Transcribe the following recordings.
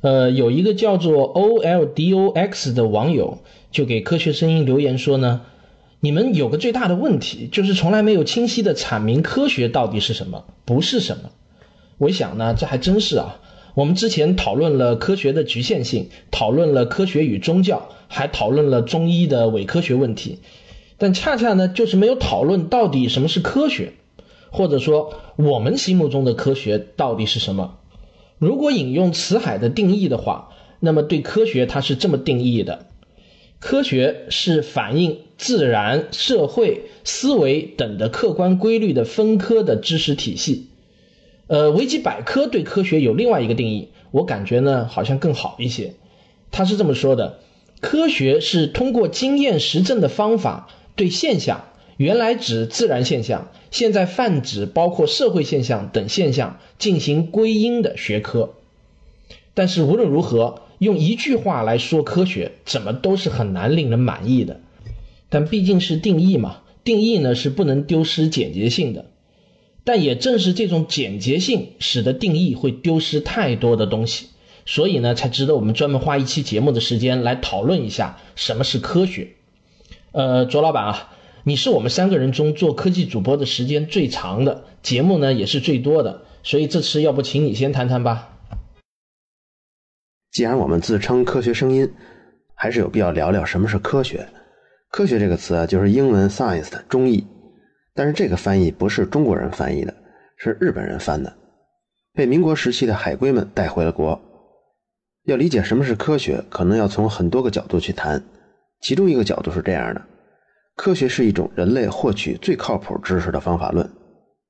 呃，有一个叫做 O L D O X 的网友就给科学声音留言说呢，你们有个最大的问题就是从来没有清晰的阐明科学到底是什么，不是什么。我想呢，这还真是啊。我们之前讨论了科学的局限性，讨论了科学与宗教，还讨论了中医的伪科学问题，但恰恰呢，就是没有讨论到底什么是科学，或者说我们心目中的科学到底是什么。如果引用辞海的定义的话，那么对科学它是这么定义的：科学是反映自然、社会、思维等的客观规律的分科的知识体系。呃，维基百科对科学有另外一个定义，我感觉呢好像更好一些。他是这么说的：科学是通过经验实证的方法，对现象（原来指自然现象，现在泛指包括社会现象等现象）进行归因的学科。但是无论如何，用一句话来说科学，怎么都是很难令人满意的。但毕竟是定义嘛，定义呢是不能丢失简洁性的。但也正是这种简洁性，使得定义会丢失太多的东西，所以呢，才值得我们专门花一期节目的时间来讨论一下什么是科学。呃，卓老板啊，你是我们三个人中做科技主播的时间最长的，节目呢也是最多的，所以这次要不请你先谈谈吧。既然我们自称科学声音，还是有必要聊聊什么是科学。科学这个词啊，就是英文 science 的中译。但是这个翻译不是中国人翻译的，是日本人翻的，被民国时期的海归们带回了国。要理解什么是科学，可能要从很多个角度去谈。其中一个角度是这样的：科学是一种人类获取最靠谱知识的方法论。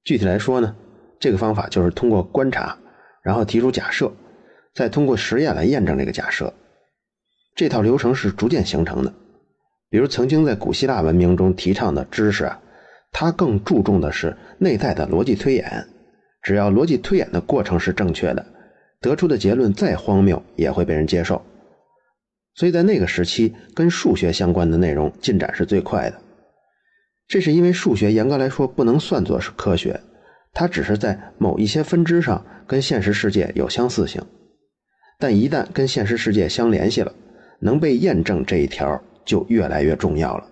具体来说呢，这个方法就是通过观察，然后提出假设，再通过实验来验证这个假设。这套流程是逐渐形成的。比如曾经在古希腊文明中提倡的知识啊。它更注重的是内在的逻辑推演，只要逻辑推演的过程是正确的，得出的结论再荒谬也会被人接受。所以在那个时期，跟数学相关的内容进展是最快的。这是因为数学严格来说不能算作是科学，它只是在某一些分支上跟现实世界有相似性，但一旦跟现实世界相联系了，能被验证这一条就越来越重要了。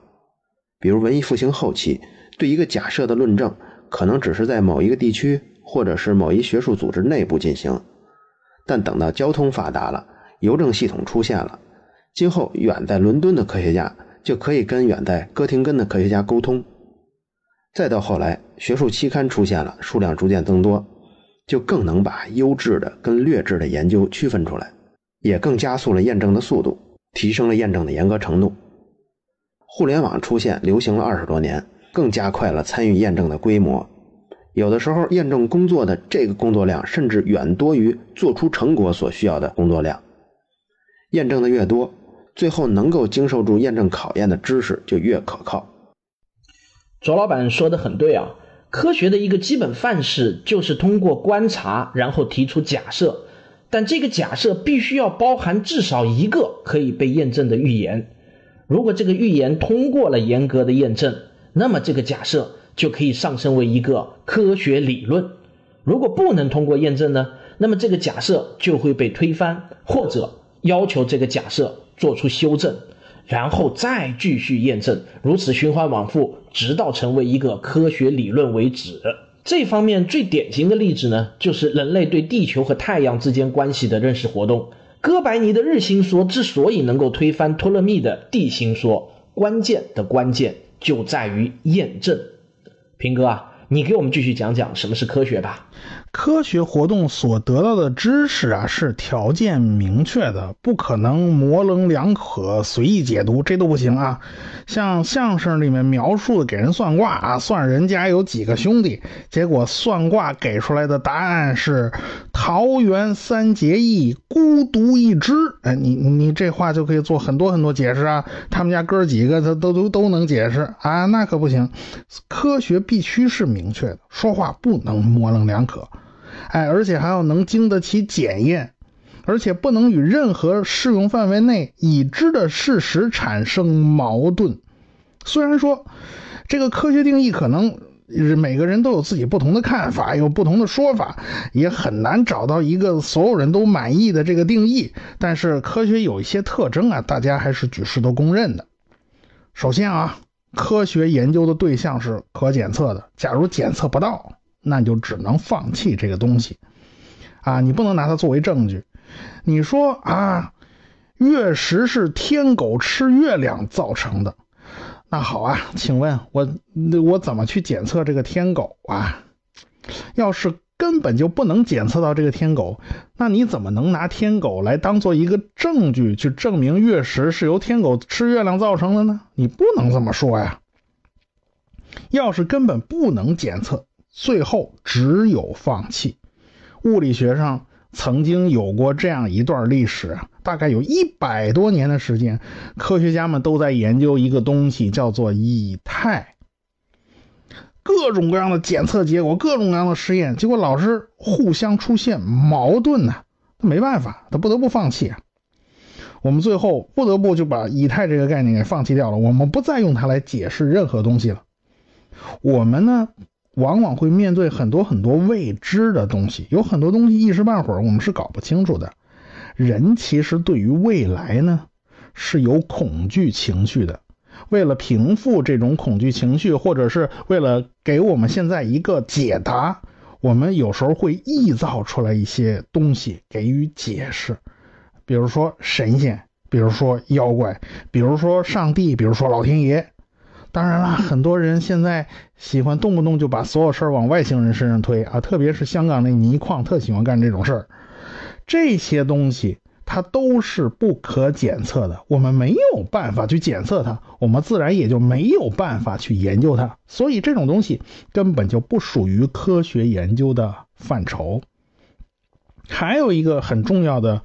比如文艺复兴后期。对一个假设的论证，可能只是在某一个地区或者是某一学术组织内部进行，但等到交通发达了，邮政系统出现了，今后远在伦敦的科学家就可以跟远在哥廷根的科学家沟通。再到后来，学术期刊出现了，数量逐渐增多，就更能把优质的跟劣质的研究区分出来，也更加速了验证的速度，提升了验证的严格程度。互联网出现，流行了二十多年。更加快了参与验证的规模，有的时候验证工作的这个工作量甚至远多于做出成果所需要的工作量。验证的越多，最后能够经受住验证考验的知识就越可靠。卓老板说的很对啊，科学的一个基本范式就是通过观察，然后提出假设，但这个假设必须要包含至少一个可以被验证的预言。如果这个预言通过了严格的验证，那么这个假设就可以上升为一个科学理论。如果不能通过验证呢？那么这个假设就会被推翻，或者要求这个假设做出修正，然后再继续验证，如此循环往复，直到成为一个科学理论为止。这方面最典型的例子呢，就是人类对地球和太阳之间关系的认识活动。哥白尼的日心说之所以能够推翻托勒密的地心说，关键的关键。就在于验证，平哥啊，你给我们继续讲讲什么是科学吧。科学活动所得到的知识啊，是条件明确的，不可能模棱两可、随意解读，这都不行啊。像相声里面描述的给人算卦啊，算人家有几个兄弟，结果算卦给出来的答案是桃园三结义，孤独一只。哎，你你这话就可以做很多很多解释啊。他们家哥几个，他都都都能解释啊，那可不行。科学必须是明确的，说话不能模棱两可。哎，而且还要能经得起检验，而且不能与任何适用范围内已知的事实产生矛盾。虽然说这个科学定义可能每个人都有自己不同的看法，有不同的说法，也很难找到一个所有人都满意的这个定义。但是科学有一些特征啊，大家还是举世都公认的。首先啊，科学研究的对象是可检测的，假如检测不到，那你就只能放弃这个东西啊，你不能拿它作为证据。你说啊，月食是天狗吃月亮造成的。那好啊，请问我我怎么去检测这个天狗啊？要是根本就不能检测到这个天狗，那你怎么能拿天狗来当做一个证据去证明月食是由天狗吃月亮造成的呢？你不能这么说呀。要是根本不能检测，最后只有放弃。物理学上。曾经有过这样一段历史，大概有一百多年的时间，科学家们都在研究一个东西，叫做以太。各种各样的检测结果，各种各样的实验，结果老是互相出现矛盾呢。没办法，他不得不放弃啊。我们最后不得不就把以太这个概念给放弃掉了，我们不再用它来解释任何东西了。我们呢？往往会面对很多很多未知的东西，有很多东西一时半会儿我们是搞不清楚的。人其实对于未来呢是有恐惧情绪的，为了平复这种恐惧情绪，或者是为了给我们现在一个解答，我们有时候会臆造出来一些东西给予解释，比如说神仙，比如说妖怪，比如说上帝，比如说老天爷。当然了，很多人现在喜欢动不动就把所有事儿往外星人身上推啊，特别是香港那泥矿特喜欢干这种事儿。这些东西它都是不可检测的，我们没有办法去检测它，我们自然也就没有办法去研究它。所以这种东西根本就不属于科学研究的范畴。还有一个很重要的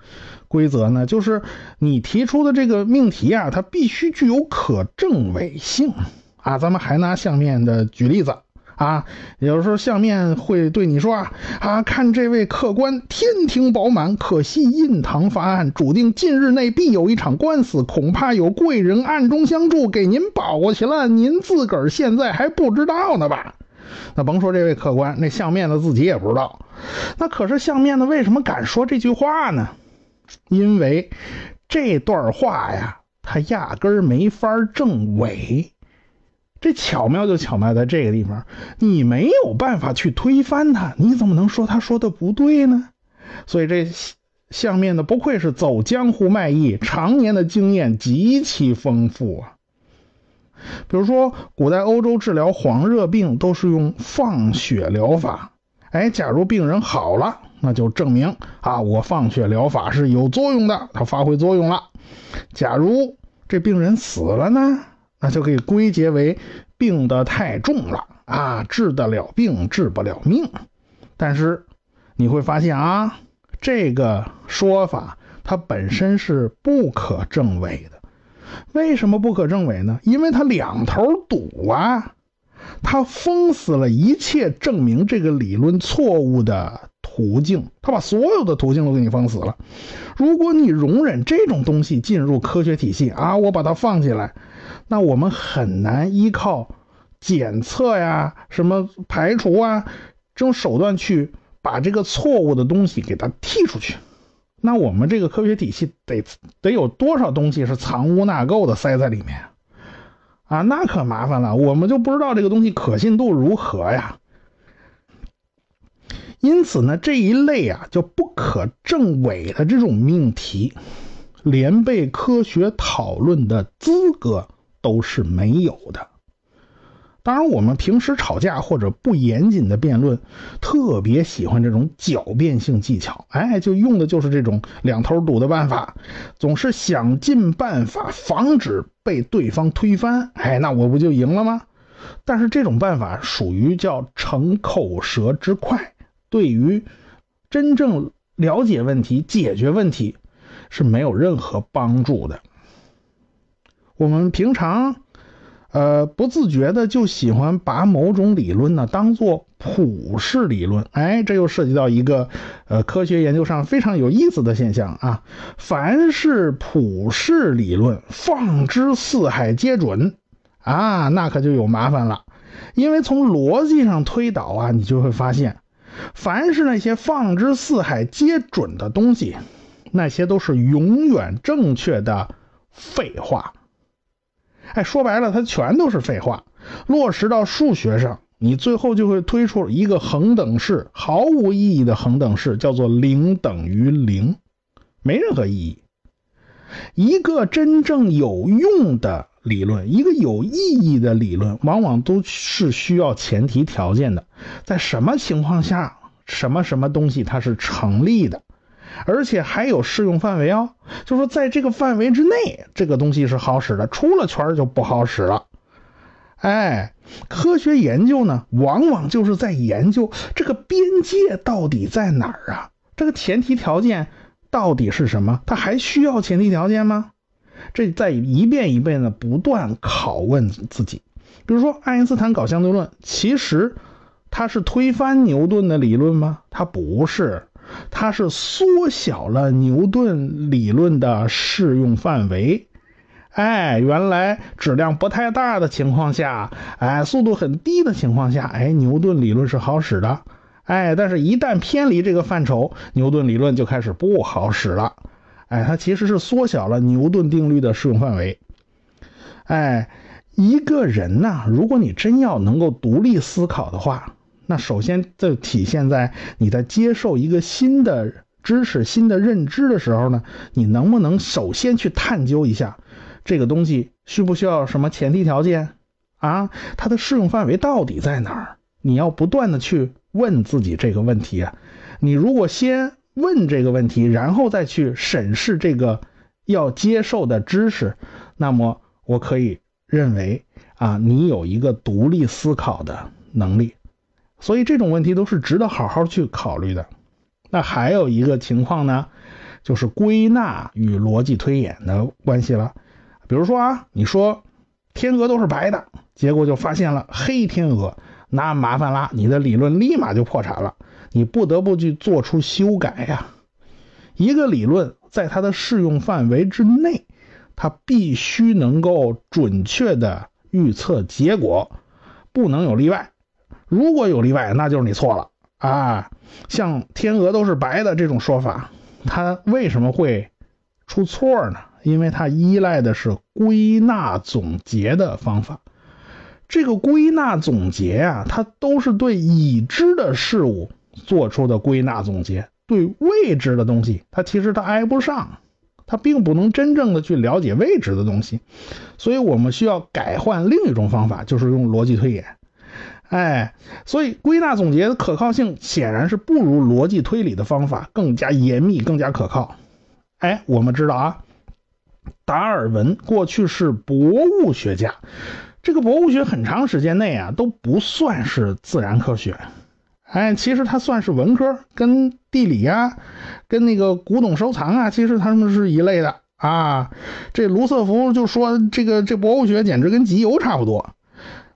规则呢，就是你提出的这个命题啊，它必须具有可证伪性啊。咱们还拿相面的举例子啊，有时候相面会对你说啊啊，看这位客官天庭饱满，可惜印堂发暗，注定近日内必有一场官司，恐怕有贵人暗中相助，给您保过去了，您自个儿现在还不知道呢吧？那甭说这位客官，那相面的自己也不知道。那可是相面的为什么敢说这句话呢？因为这段话呀，他压根儿没法证伪。这巧妙就巧妙在这个地方，你没有办法去推翻他，你怎么能说他说的不对呢？所以这相面的不愧是走江湖卖艺，常年的经验极其丰富啊。比如说，古代欧洲治疗黄热病都是用放血疗法。哎，假如病人好了，那就证明啊，我放血疗法是有作用的，它发挥作用了。假如这病人死了呢，那就可以归结为病得太重了啊，治得了病，治不了命。但是你会发现啊，这个说法它本身是不可证伪的。为什么不可证伪呢？因为它两头堵啊，它封死了一切证明这个理论错误的途径，它把所有的途径都给你封死了。如果你容忍这种东西进入科学体系啊，我把它放进来，那我们很难依靠检测呀、什么排除啊这种手段去把这个错误的东西给它剔出去。那我们这个科学体系得得有多少东西是藏污纳垢的塞在里面啊？那可麻烦了，我们就不知道这个东西可信度如何呀。因此呢，这一类啊就不可证伪的这种命题，连被科学讨论的资格都是没有的。当然，我们平时吵架或者不严谨的辩论，特别喜欢这种狡辩性技巧，哎，就用的就是这种两头堵的办法，总是想尽办法防止被对方推翻，哎，那我不就赢了吗？但是这种办法属于叫逞口舌之快，对于真正了解问题、解决问题是没有任何帮助的。我们平常。呃，不自觉的就喜欢把某种理论呢当做普世理论，哎，这又涉及到一个呃科学研究上非常有意思的现象啊。凡是普世理论，放之四海皆准啊，那可就有麻烦了。因为从逻辑上推导啊，你就会发现，凡是那些放之四海皆准的东西，那些都是永远正确的废话。哎，说白了，它全都是废话。落实到数学上，你最后就会推出一个恒等式，毫无意义的恒等式，叫做零等于零，没任何意义。一个真正有用的理论，一个有意义的理论，往往都是需要前提条件的。在什么情况下，什么什么东西它是成立的，而且还有适用范围哦。就说在这个范围之内，这个东西是好使的，出了圈就不好使了。哎，科学研究呢，往往就是在研究这个边界到底在哪儿啊？这个前提条件。到底是什么？它还需要前提条件吗？这在一遍一遍的不断拷问自己。比如说，爱因斯坦搞相对论，其实他是推翻牛顿的理论吗？他不是，它是缩小了牛顿理论的适用范围。哎，原来质量不太大的情况下，哎，速度很低的情况下，哎，牛顿理论是好使的。哎，但是，一旦偏离这个范畴，牛顿理论就开始不好使了。哎，它其实是缩小了牛顿定律的适用范围。哎，一个人呢，如果你真要能够独立思考的话，那首先就体现在你在接受一个新的知识、新的认知的时候呢，你能不能首先去探究一下这个东西需不需要什么前提条件啊？它的适用范围到底在哪儿？你要不断的去。问自己这个问题啊，你如果先问这个问题，然后再去审视这个要接受的知识，那么我可以认为啊，你有一个独立思考的能力。所以这种问题都是值得好好去考虑的。那还有一个情况呢，就是归纳与逻辑推演的关系了。比如说啊，你说天鹅都是白的，结果就发现了黑天鹅。那麻烦啦，你的理论立马就破产了，你不得不去做出修改呀。一个理论在它的适用范围之内，它必须能够准确的预测结果，不能有例外。如果有例外，那就是你错了啊。像天鹅都是白的这种说法，它为什么会出错呢？因为它依赖的是归纳总结的方法。这个归纳总结啊，它都是对已知的事物做出的归纳总结，对未知的东西，它其实它挨不上，它并不能真正的去了解未知的东西，所以我们需要改换另一种方法，就是用逻辑推演。哎，所以归纳总结的可靠性显然是不如逻辑推理的方法更加严密、更加可靠。哎，我们知道啊，达尔文过去是博物学家。这个博物学很长时间内啊都不算是自然科学，哎，其实它算是文科，跟地理啊，跟那个古董收藏啊，其实他们是一类的啊。这卢瑟福就说这个这博物学简直跟集邮差不多，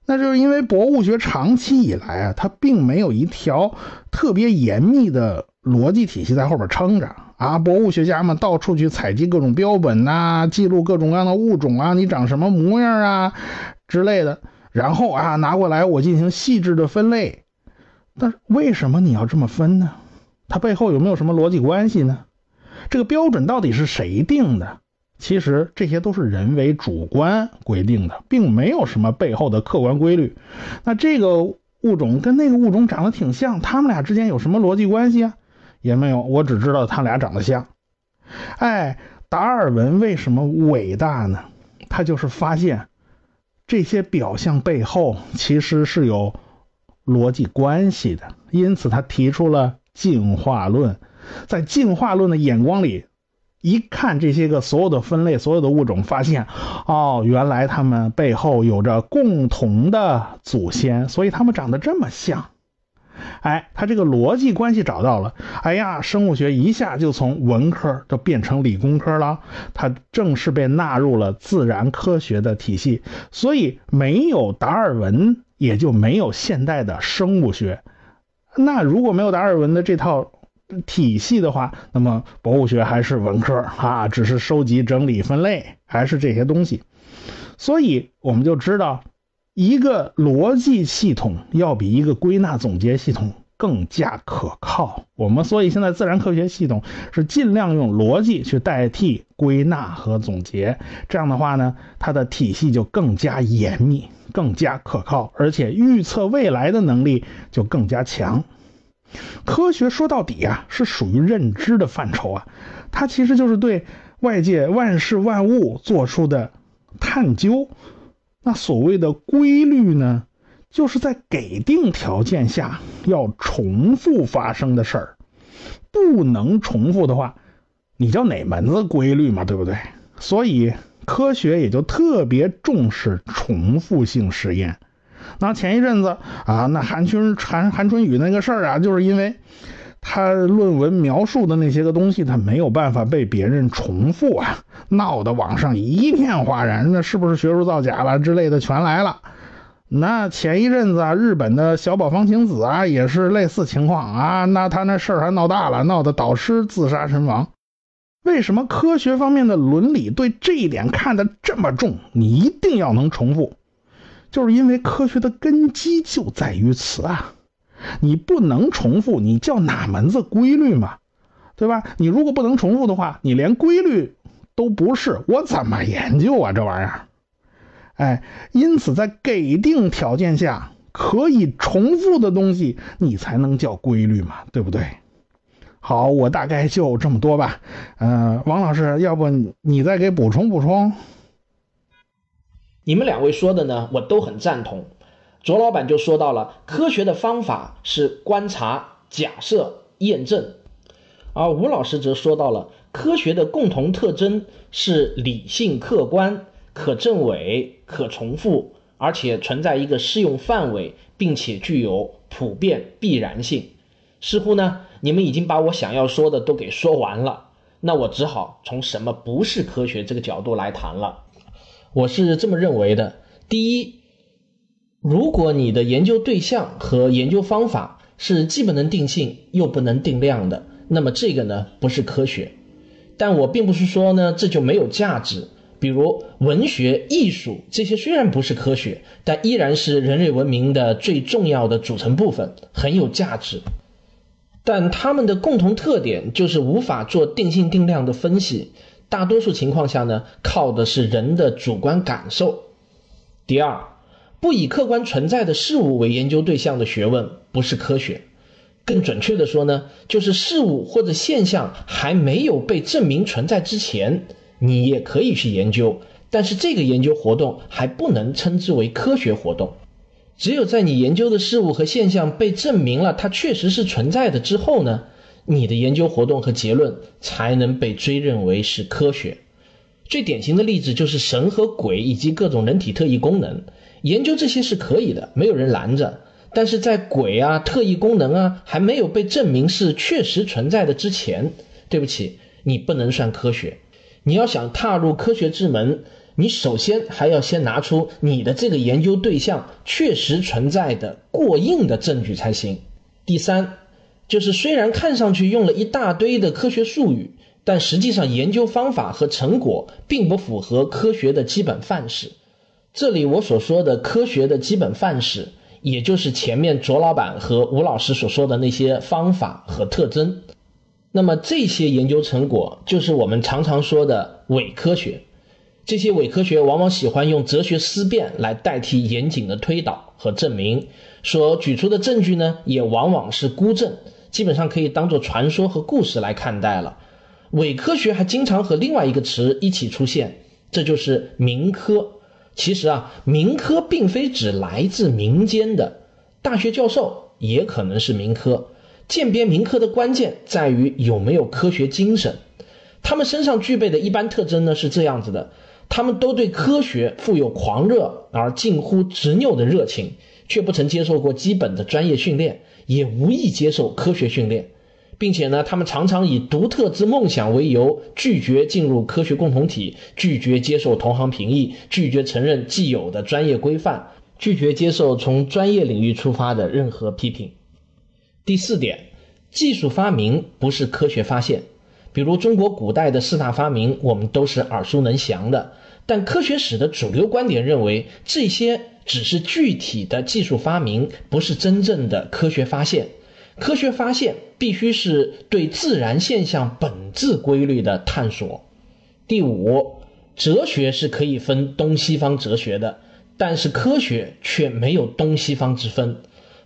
那就是因为博物学长期以来啊，它并没有一条特别严密的逻辑体系在后边撑着啊。博物学家们到处去采集各种标本呐，记录各种各样的物种啊，你长什么模样啊？之类的，然后啊拿过来我进行细致的分类，但是为什么你要这么分呢？它背后有没有什么逻辑关系呢？这个标准到底是谁定的？其实这些都是人为主观规定的，并没有什么背后的客观规律。那这个物种跟那个物种长得挺像，他们俩之间有什么逻辑关系啊？也没有，我只知道他俩长得像。哎，达尔文为什么伟大呢？他就是发现。这些表象背后其实是有逻辑关系的，因此他提出了进化论。在进化论的眼光里，一看这些个所有的分类、所有的物种，发现哦，原来它们背后有着共同的祖先，所以它们长得这么像。哎，他这个逻辑关系找到了，哎呀，生物学一下就从文科都变成理工科了，它正式被纳入了自然科学的体系。所以没有达尔文，也就没有现代的生物学。那如果没有达尔文的这套体系的话，那么博物学还是文科啊，只是收集、整理、分类，还是这些东西。所以我们就知道。一个逻辑系统要比一个归纳总结系统更加可靠。我们所以现在自然科学系统是尽量用逻辑去代替归纳和总结，这样的话呢，它的体系就更加严密、更加可靠，而且预测未来的能力就更加强。科学说到底啊，是属于认知的范畴啊，它其实就是对外界万事万物做出的探究。那所谓的规律呢，就是在给定条件下要重复发生的事儿，不能重复的话，你叫哪门子规律嘛，对不对？所以科学也就特别重视重复性实验。那前一阵子啊，那韩春韩韩春雨那个事儿啊，就是因为他论文描述的那些个东西，他没有办法被别人重复啊，闹得网上一片哗然。那是不是学术造假了之类的全来了？那前一阵子啊，日本的小宝方晴子啊，也是类似情况啊。那他那事儿还闹大了，闹得导师自杀身亡。为什么科学方面的伦理对这一点看得这么重？你一定要能重复。就是因为科学的根基就在于此啊，你不能重复，你叫哪门子规律嘛，对吧？你如果不能重复的话，你连规律都不是，我怎么研究啊这玩意儿？哎，因此在给定条件下可以重复的东西，你才能叫规律嘛，对不对？好，我大概就这么多吧。嗯，王老师，要不你再给补充补充？你们两位说的呢，我都很赞同。卓老板就说到了，科学的方法是观察、假设、验证，而吴老师则说到了，科学的共同特征是理性、客观、可证伪、可重复，而且存在一个适用范围，并且具有普遍必然性。似乎呢，你们已经把我想要说的都给说完了，那我只好从什么不是科学这个角度来谈了。我是这么认为的：第一，如果你的研究对象和研究方法是既不能定性又不能定量的，那么这个呢不是科学。但我并不是说呢这就没有价值。比如文学、艺术这些虽然不是科学，但依然是人类文明的最重要的组成部分，很有价值。但它们的共同特点就是无法做定性定量的分析。大多数情况下呢，靠的是人的主观感受。第二，不以客观存在的事物为研究对象的学问不是科学。更准确的说呢，就是事物或者现象还没有被证明存在之前，你也可以去研究，但是这个研究活动还不能称之为科学活动。只有在你研究的事物和现象被证明了它确实是存在的之后呢。你的研究活动和结论才能被追认为是科学。最典型的例子就是神和鬼以及各种人体特异功能，研究这些是可以的，没有人拦着。但是在鬼啊、特异功能啊还没有被证明是确实存在的之前，对不起，你不能算科学。你要想踏入科学之门，你首先还要先拿出你的这个研究对象确实存在的过硬的证据才行。第三。就是虽然看上去用了一大堆的科学术语，但实际上研究方法和成果并不符合科学的基本范式。这里我所说的科学的基本范式，也就是前面卓老板和吴老师所说的那些方法和特征。那么这些研究成果就是我们常常说的伪科学。这些伪科学往往喜欢用哲学思辨来代替严谨的推导和证明，所举出的证据呢，也往往是孤证。基本上可以当做传说和故事来看待了。伪科学还经常和另外一个词一起出现，这就是民科。其实啊，民科并非指来自民间的，大学教授也可能是民科。鉴别民科的关键在于有没有科学精神。他们身上具备的一般特征呢是这样子的：他们都对科学富有狂热而近乎执拗的热情，却不曾接受过基本的专业训练。也无意接受科学训练，并且呢，他们常常以独特之梦想为由，拒绝进入科学共同体，拒绝接受同行评议，拒绝承认既有的专业规范，拒绝接受从专业领域出发的任何批评。第四点，技术发明不是科学发现，比如中国古代的四大发明，我们都是耳熟能详的，但科学史的主流观点认为，这些只是具体的技术发明，不是真正的科学发现。科学发现必须是对自然现象本质规律的探索。第五，哲学是可以分东西方哲学的，但是科学却没有东西方之分。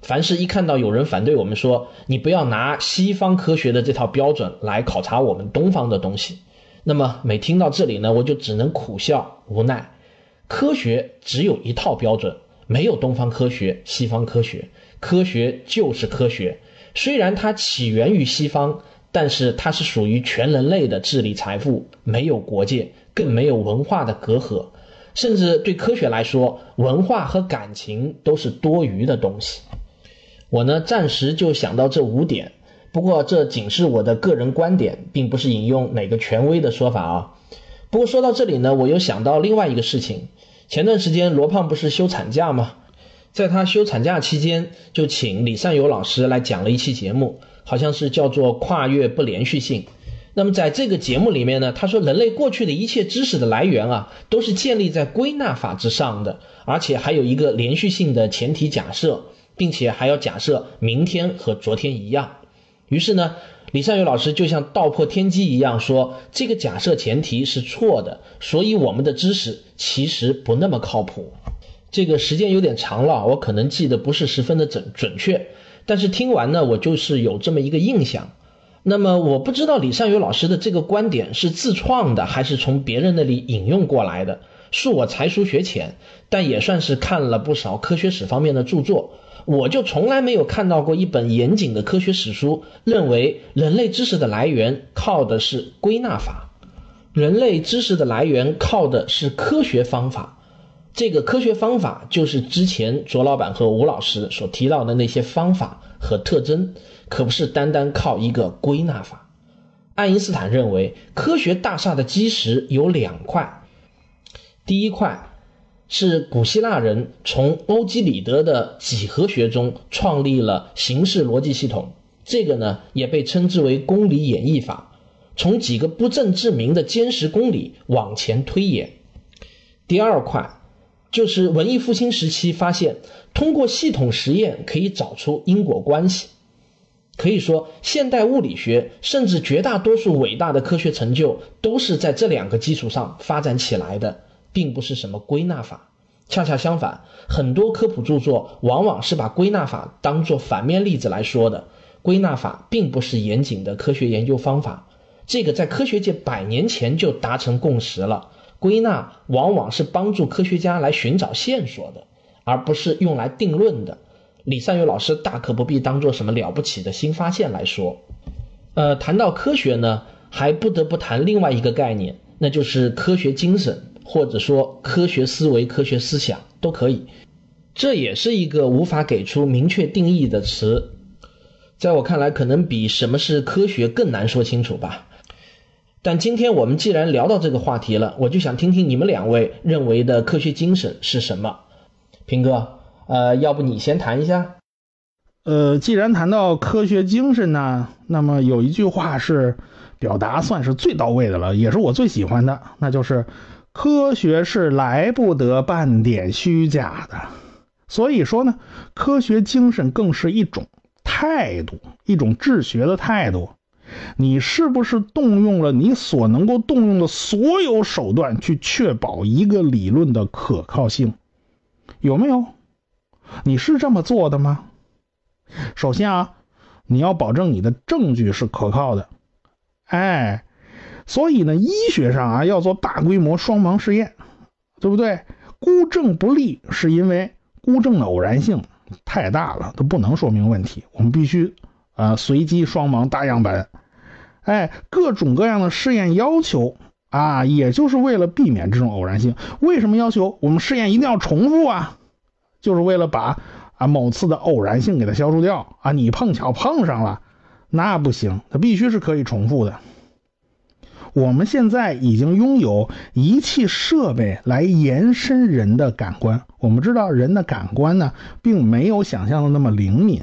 凡是一看到有人反对我们说你不要拿西方科学的这套标准来考察我们东方的东西，那么每听到这里呢，我就只能苦笑无奈。科学只有一套标准，没有东方科学、西方科学，科学就是科学。虽然它起源于西方，但是它是属于全人类的智力财富，没有国界，更没有文化的隔阂。甚至对科学来说，文化和感情都是多余的东西。我呢，暂时就想到这五点，不过这仅是我的个人观点，并不是引用哪个权威的说法啊。不过说到这里呢，我又想到另外一个事情。前段时间罗胖不是休产假吗？在他休产假期间，就请李善友老师来讲了一期节目，好像是叫做《跨越不连续性》。那么在这个节目里面呢，他说人类过去的一切知识的来源啊，都是建立在归纳法之上的，而且还有一个连续性的前提假设，并且还要假设明天和昨天一样。于是呢，李善友老师就像道破天机一样说，这个假设前提是错的，所以我们的知识其实不那么靠谱。这个时间有点长了，我可能记得不是十分的准准确，但是听完呢，我就是有这么一个印象。那么我不知道李善友老师的这个观点是自创的，还是从别人那里引用过来的。恕我才疏学浅，但也算是看了不少科学史方面的著作。我就从来没有看到过一本严谨的科学史书认为人类知识的来源靠的是归纳法，人类知识的来源靠的是科学方法。这个科学方法就是之前卓老板和吴老师所提到的那些方法和特征，可不是单单靠一个归纳法。爱因斯坦认为，科学大厦的基石有两块，第一块是古希腊人从欧几里得的几何学中创立了形式逻辑系统，这个呢也被称之为公理演绎法，从几个不证自明的坚实公理往前推演。第二块。就是文艺复兴时期发现，通过系统实验可以找出因果关系。可以说，现代物理学甚至绝大多数伟大的科学成就都是在这两个基础上发展起来的，并不是什么归纳法。恰恰相反，很多科普著作往往是把归纳法当作反面例子来说的。归纳法并不是严谨的科学研究方法，这个在科学界百年前就达成共识了。归纳往往是帮助科学家来寻找线索的，而不是用来定论的。李善友老师大可不必当做什么了不起的新发现来说。呃，谈到科学呢，还不得不谈另外一个概念，那就是科学精神，或者说科学思维、科学思想都可以。这也是一个无法给出明确定义的词，在我看来，可能比什么是科学更难说清楚吧。但今天我们既然聊到这个话题了，我就想听听你们两位认为的科学精神是什么。平哥，呃，要不你先谈一下？呃，既然谈到科学精神呢，那么有一句话是表达算是最到位的了，也是我最喜欢的，那就是科学是来不得半点虚假的。所以说呢，科学精神更是一种态度，一种治学的态度。你是不是动用了你所能够动用的所有手段去确保一个理论的可靠性？有没有？你是这么做的吗？首先啊，你要保证你的证据是可靠的。哎，所以呢，医学上啊要做大规模双盲试验，对不对？孤证不立，是因为孤证的偶然性太大了，都不能说明问题。我们必须啊随机双盲大样本。哎，各种各样的试验要求啊，也就是为了避免这种偶然性。为什么要求我们试验一定要重复啊？就是为了把啊某次的偶然性给它消除掉啊。你碰巧碰上了，那不行，它必须是可以重复的。我们现在已经拥有仪器设备来延伸人的感官。我们知道人的感官呢，并没有想象的那么灵敏。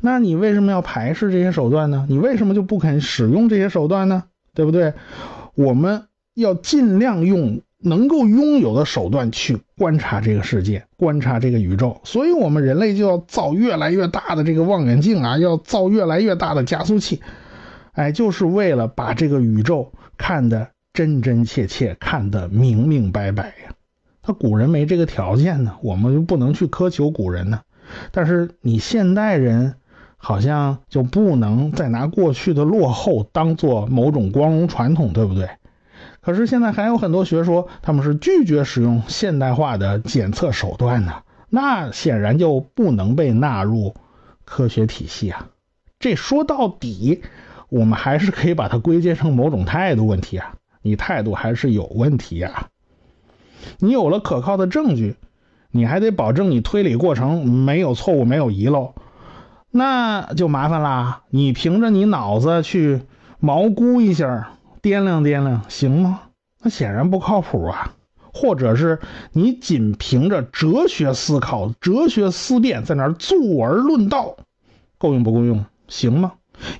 那你为什么要排斥这些手段呢？你为什么就不肯使用这些手段呢？对不对？我们要尽量用能够拥有的手段去观察这个世界，观察这个宇宙，所以我们人类就要造越来越大的这个望远镜啊，要造越来越大的加速器，哎，就是为了把这个宇宙看得真真切切，看得明明白白呀。他古人没这个条件呢，我们就不能去苛求古人呢。但是你现代人好像就不能再拿过去的落后当做某种光荣传统，对不对？可是现在还有很多学说，他们是拒绝使用现代化的检测手段的，那显然就不能被纳入科学体系啊。这说到底，我们还是可以把它归结成某种态度问题啊。你态度还是有问题呀。你有了可靠的证据，你还得保证你推理过程没有错误、没有遗漏，那就麻烦啦。你凭着你脑子去毛估一下。掂量掂量行吗？那显然不靠谱啊！或者是你仅凭着哲学思考、哲学思辨在那儿坐而论道，够用不够用？行吗？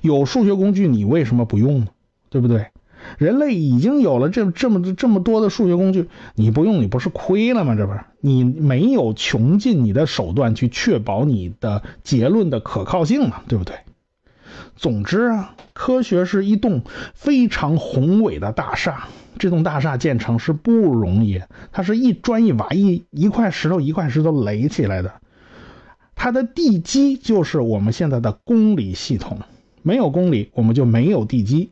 有数学工具，你为什么不用呢？对不对？人类已经有了这这么这么多的数学工具，你不用，你不是亏了吗？这不是你没有穷尽你的手段去确保你的结论的可靠性嘛？对不对？总之啊，科学是一栋非常宏伟的大厦。这栋大厦建成是不容易，它是一砖一瓦一一块石头一块石头垒起来的。它的地基就是我们现在的公理系统，没有公理，我们就没有地基。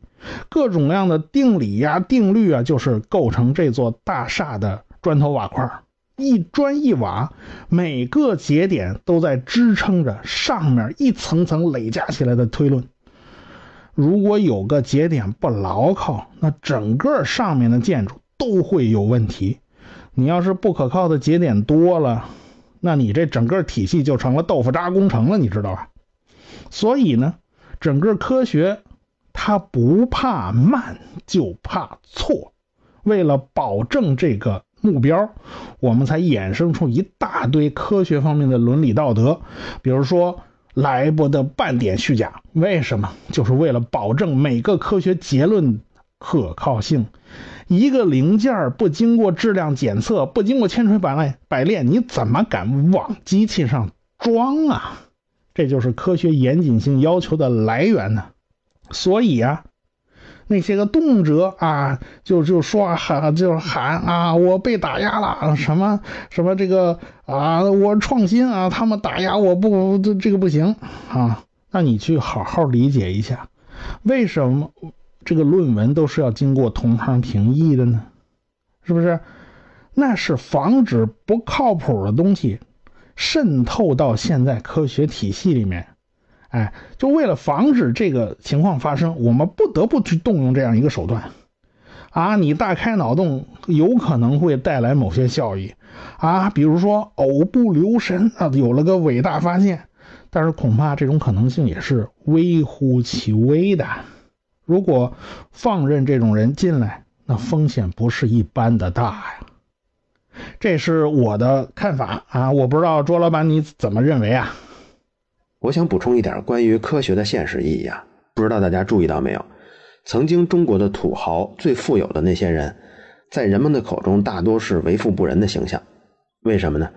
各种各样的定理呀、定律啊，就是构成这座大厦的砖头瓦块。一砖一瓦，每个节点都在支撑着上面一层层累加起来的推论。如果有个节点不牢靠，那整个上面的建筑都会有问题。你要是不可靠的节点多了，那你这整个体系就成了豆腐渣工程了，你知道吧？所以呢，整个科学它不怕慢，就怕错。为了保证这个目标，我们才衍生出一大堆科学方面的伦理道德，比如说。来不得半点虚假，为什么？就是为了保证每个科学结论可靠性。一个零件不经过质量检测，不经过千锤百炼，百炼，你怎么敢往机器上装啊？这就是科学严谨性要求的来源呢。所以啊。那些个动辄啊，就就说喊，就喊啊，我被打压了，什么什么这个啊，我创新啊，他们打压我不，这这个不行啊。那你去好好理解一下，为什么这个论文都是要经过同行评议的呢？是不是？那是防止不靠谱的东西渗透到现在科学体系里面。哎，就为了防止这个情况发生，我们不得不去动用这样一个手段，啊，你大开脑洞有可能会带来某些效益，啊，比如说偶不留神啊，有了个伟大发现，但是恐怕这种可能性也是微乎其微的。如果放任这种人进来，那风险不是一般的大呀。这是我的看法啊，我不知道卓老板你怎么认为啊？我想补充一点关于科学的现实意义啊，不知道大家注意到没有？曾经中国的土豪最富有的那些人，在人们的口中大多是为富不仁的形象。为什么呢？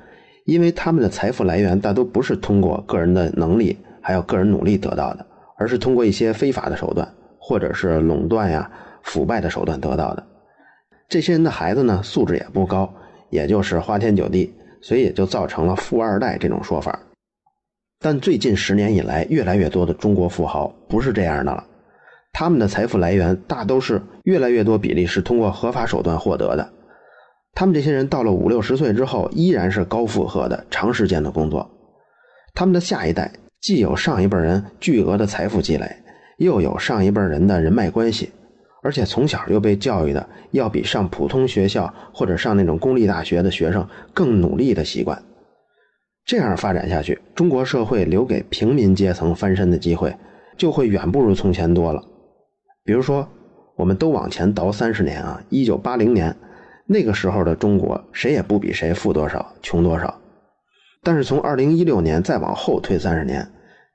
因为他们的财富来源大都不是通过个人的能力还有个人努力得到的，而是通过一些非法的手段，或者是垄断呀、腐败的手段得到的。这些人的孩子呢，素质也不高，也就是花天酒地，所以也就造成了富二代这种说法。但最近十年以来，越来越多的中国富豪不是这样的了。他们的财富来源大都是越来越多比例是通过合法手段获得的。他们这些人到了五六十岁之后，依然是高负荷的长时间的工作。他们的下一代既有上一辈人巨额的财富积累，又有上一辈人的人脉关系，而且从小又被教育的要比上普通学校或者上那种公立大学的学生更努力的习惯。这样发展下去，中国社会留给平民阶层翻身的机会就会远不如从前多了。比如说，我们都往前倒三十年啊，一九八零年那个时候的中国，谁也不比谁富多少、穷多少。但是从二零一六年再往后推三十年，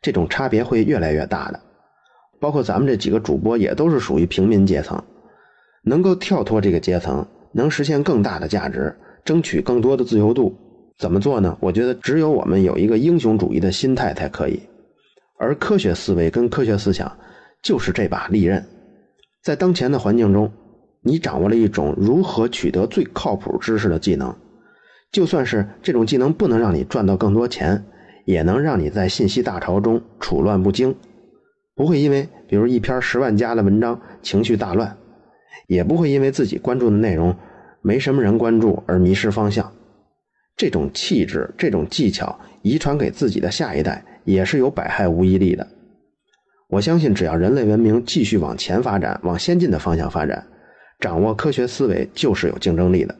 这种差别会越来越大的。包括咱们这几个主播也都是属于平民阶层，能够跳脱这个阶层，能实现更大的价值，争取更多的自由度。怎么做呢？我觉得只有我们有一个英雄主义的心态才可以。而科学思维跟科学思想就是这把利刃。在当前的环境中，你掌握了一种如何取得最靠谱知识的技能，就算是这种技能不能让你赚到更多钱，也能让你在信息大潮中处乱不惊，不会因为比如一篇十万加的文章情绪大乱，也不会因为自己关注的内容没什么人关注而迷失方向。这种气质、这种技巧遗传给自己的下一代，也是有百害无一利的。我相信，只要人类文明继续往前发展，往先进的方向发展，掌握科学思维就是有竞争力的。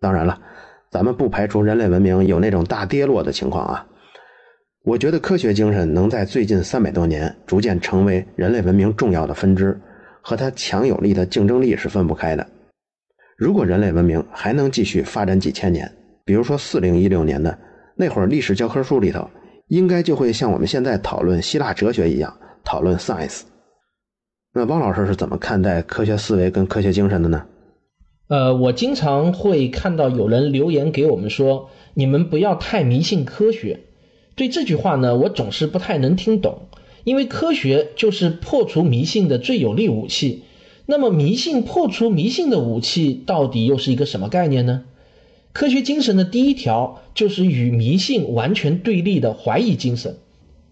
当然了，咱们不排除人类文明有那种大跌落的情况啊。我觉得科学精神能在最近三百多年逐渐成为人类文明重要的分支，和它强有力的竞争力是分不开的。如果人类文明还能继续发展几千年，比如说四零一六年的那会儿，历史教科书里头应该就会像我们现在讨论希腊哲学一样讨论 science。那汪老师是怎么看待科学思维跟科学精神的呢？呃，我经常会看到有人留言给我们说：“你们不要太迷信科学。”对这句话呢，我总是不太能听懂，因为科学就是破除迷信的最有力武器。那么，迷信破除迷信的武器到底又是一个什么概念呢？科学精神的第一条就是与迷信完全对立的怀疑精神，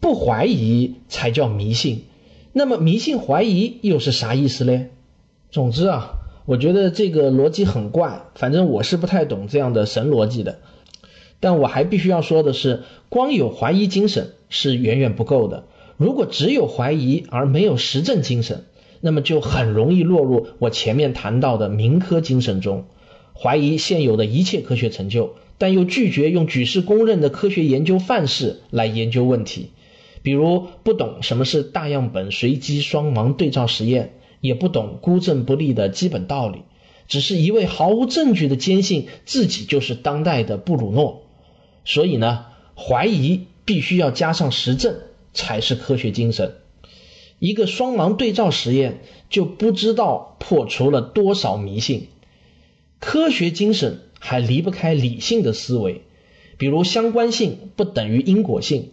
不怀疑才叫迷信。那么迷信怀疑又是啥意思嘞？总之啊，我觉得这个逻辑很怪，反正我是不太懂这样的神逻辑的。但我还必须要说的是，光有怀疑精神是远远不够的。如果只有怀疑而没有实证精神，那么就很容易落入我前面谈到的民科精神中。怀疑现有的一切科学成就，但又拒绝用举世公认的科学研究范式来研究问题，比如不懂什么是大样本随机双盲对照实验，也不懂孤证不立的基本道理，只是一味毫无证据的坚信自己就是当代的布鲁诺。所以呢，怀疑必须要加上实证才是科学精神。一个双盲对照实验就不知道破除了多少迷信。科学精神还离不开理性的思维，比如相关性不等于因果性，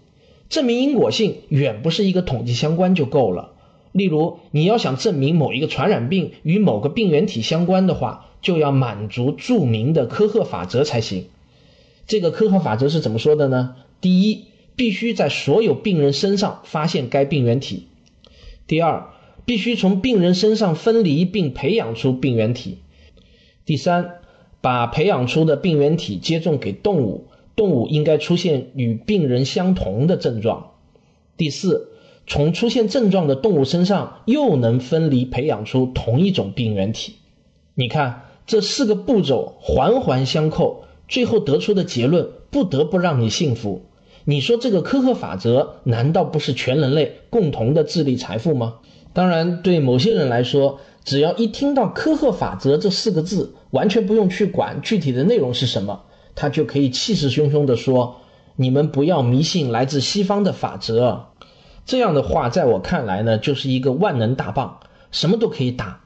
证明因果性远不是一个统计相关就够了。例如，你要想证明某一个传染病与某个病原体相关的话，就要满足著名的科赫法则才行。这个科赫法则是怎么说的呢？第一，必须在所有病人身上发现该病原体；第二，必须从病人身上分离并培养出病原体。第三，把培养出的病原体接种给动物，动物应该出现与病人相同的症状。第四，从出现症状的动物身上又能分离培养出同一种病原体。你看，这四个步骤环环相扣，最后得出的结论不得不让你信服。你说这个科赫法则难道不是全人类共同的智力财富吗？当然，对某些人来说。只要一听到科赫法则这四个字，完全不用去管具体的内容是什么，他就可以气势汹汹地说：“你们不要迷信来自西方的法则。”这样的话，在我看来呢，就是一个万能大棒，什么都可以打。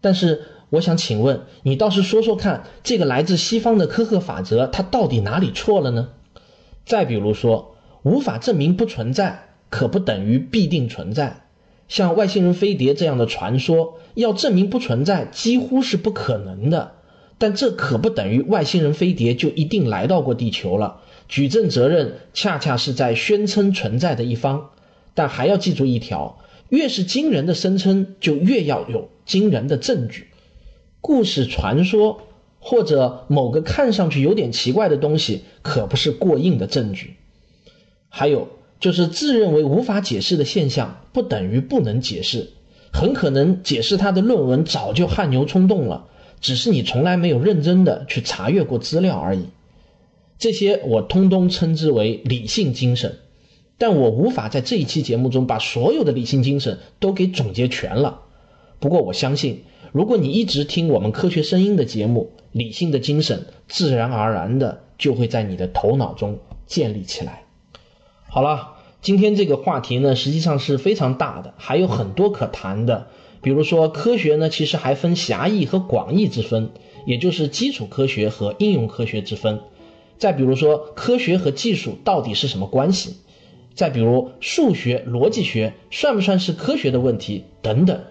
但是，我想请问你，倒是说说看，这个来自西方的科赫法则，它到底哪里错了呢？再比如说，无法证明不存在，可不等于必定存在。像外星人飞碟这样的传说，要证明不存在几乎是不可能的。但这可不等于外星人飞碟就一定来到过地球了。举证责任恰恰是在宣称存在的一方。但还要记住一条：越是惊人的声称，就越要有惊人的证据。故事、传说或者某个看上去有点奇怪的东西，可不是过硬的证据。还有。就是自认为无法解释的现象，不等于不能解释。很可能解释他的论文早就汗牛充栋了，只是你从来没有认真的去查阅过资料而已。这些我通通称之为理性精神，但我无法在这一期节目中把所有的理性精神都给总结全了。不过我相信，如果你一直听我们科学声音的节目，理性的精神自然而然的就会在你的头脑中建立起来。好了，今天这个话题呢，实际上是非常大的，还有很多可谈的。比如说，科学呢，其实还分狭义和广义之分。也就是基础科学和应用科学之分。再比如说，科学和技术到底是什么关系？再比如，数学、逻辑学算不算是科学的问题？等等。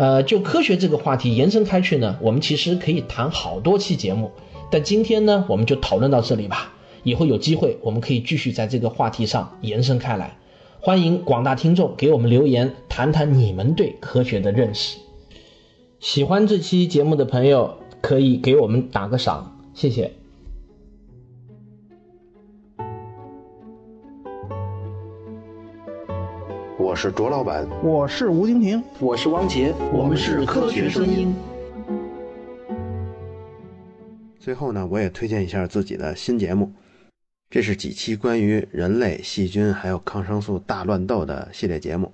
呃，就科学这个话题延伸开去呢，我们其实可以谈好多期节目。但今天呢，我们就讨论到这里吧。以后有机会，我们可以继续在这个话题上延伸开来。欢迎广大听众给我们留言，谈谈你们对科学的认识。喜欢这期节目的朋友，可以给我们打个赏，谢谢。我是卓老板，我是吴婷婷，我是汪杰，我们是科学声音。最后呢，我也推荐一下自己的新节目，这是几期关于人类、细菌还有抗生素大乱斗的系列节目。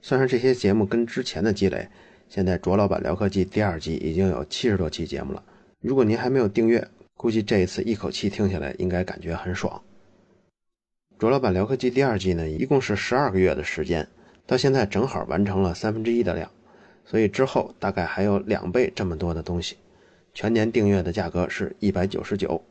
算上这些节目跟之前的积累，现在卓老板聊科技第二季已经有七十多期节目了。如果您还没有订阅，估计这一次一口气听下来，应该感觉很爽。卓老板聊科技第二季呢，一共是十二个月的时间，到现在正好完成了三分之一的量，所以之后大概还有两倍这么多的东西。全年订阅的价格是一百九十九，